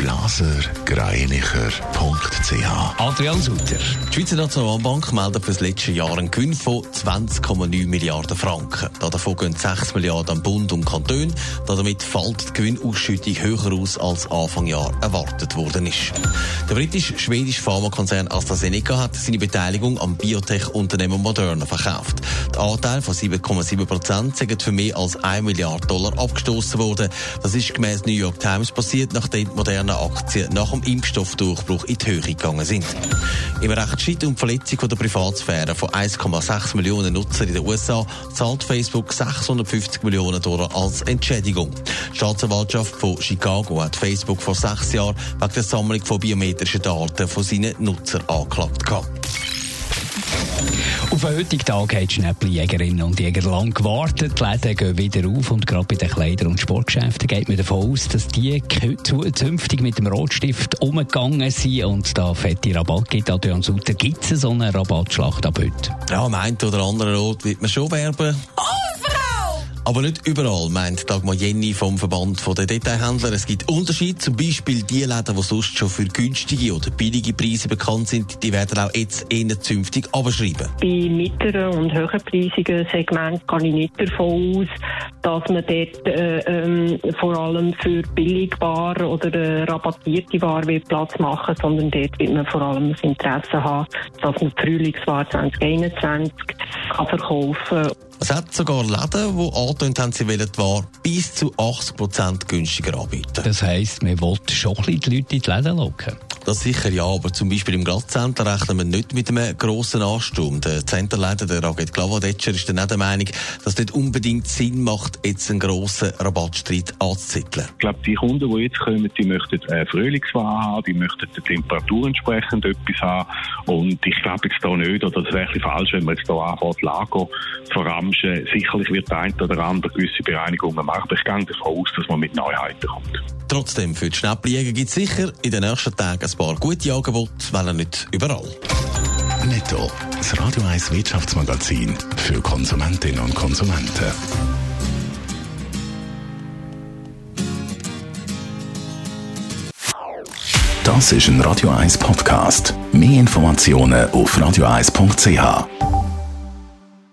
blasergreinicher.ch. Adrian Sutter. Die Schweizer Nationalbank meldet für das letzte Jahr einen Gewinn von 20,9 Milliarden Franken. Davon gehen 6 Milliarden am Bund und Kanton. Damit fällt die Gewinnausschüttung höher aus, als Anfang Jahr erwartet worden ist. Der britisch-schwedische Pharmakonzern AstraZeneca hat seine Beteiligung am Biotech-Unternehmen Moderna verkauft. Der Anteil von 7,7 Prozent sind für mehr als 1 Milliarde Dollar abgestoßen worden. Das ist gemäß New York Times passiert, nachdem Moderna Aktien nach dem Impfstoffdurchbruch in die Höhe gegangen sind. Im Rechtsstreit um die Verletzung der Privatsphäre von 1,6 Millionen Nutzern in den USA zahlt Facebook 650 Millionen Dollar als Entschädigung. Die Staatsanwaltschaft von Chicago hat Facebook vor sechs Jahren wegen der Sammlung von biometrischen Daten von seinen Nutzern angeklagt. Gehabt. Auf den heutigen Tag haben die Schnäppeljägerinnen und Jäger lang gewartet. Die Läden gehen wieder auf und gerade bei den Kleider- und Sportgeschäften geht man davon aus, dass die zukünftig mit dem Rotstift umgegangen sind und da fette Rabatt gibt. Adrian Sutter, gibt es so eine Rabattschlacht ab heute? Ja, am einen oder anderen Ort wird man schon werben. Aber nicht überall, meint Dagmar Jenny vom Verband der Detailhändler. Es gibt Unterschiede. Zum Beispiel die Läden, die sonst schon für günstige oder billige Preise bekannt sind, die werden auch jetzt eher zünftig abschreiben. Bei mittleren und höherpreisigen Segmenten kann ich nicht davon aus, dass man dort äh, ähm, vor allem für Billigwaren oder äh, rabattierte wird Platz machen, sondern dort wird man vor allem das Interesse haben, dass man die Frühlingsware 2021 kann verkaufen kann. Es hat sogar Läden, die angetönt haben, sie wollen Ware bis zu 80% günstiger anbieten. Das heisst, man will schon ein bisschen die Leute in die Läden locken. Das sicher ja, aber zum Beispiel im Glattzentrum rechnen wir nicht mit einem grossen Ansturm. Der Zenterleiter, der Raget Glavadetscher, ist dann auch der Meinung, dass es nicht unbedingt Sinn macht, jetzt einen grossen Rabattstreit anzuzetteln. Ich glaube, die Kunden, die jetzt kommen, die möchten eine Frühlingsware haben, die möchten der Temperatur entsprechend etwas haben. Und ich glaube jetzt da nicht, oder das wäre falsch, wenn man jetzt da anfängt, Lager verramschen. Sicherlich wird der eine oder andere gewisse Bereinigungen machen, aber ich gehe davon aus, dass man mit Neuheiten kommt. Trotzdem, für die Schnäppeljäger gibt es sicher in den nächsten Tagen ein paar gute Angebote, weil nicht überall. Netto, das Radio 1 Wirtschaftsmagazin für Konsumentinnen und Konsumenten. Das ist ein Radio 1 Podcast. Mehr Informationen auf radio1.ch.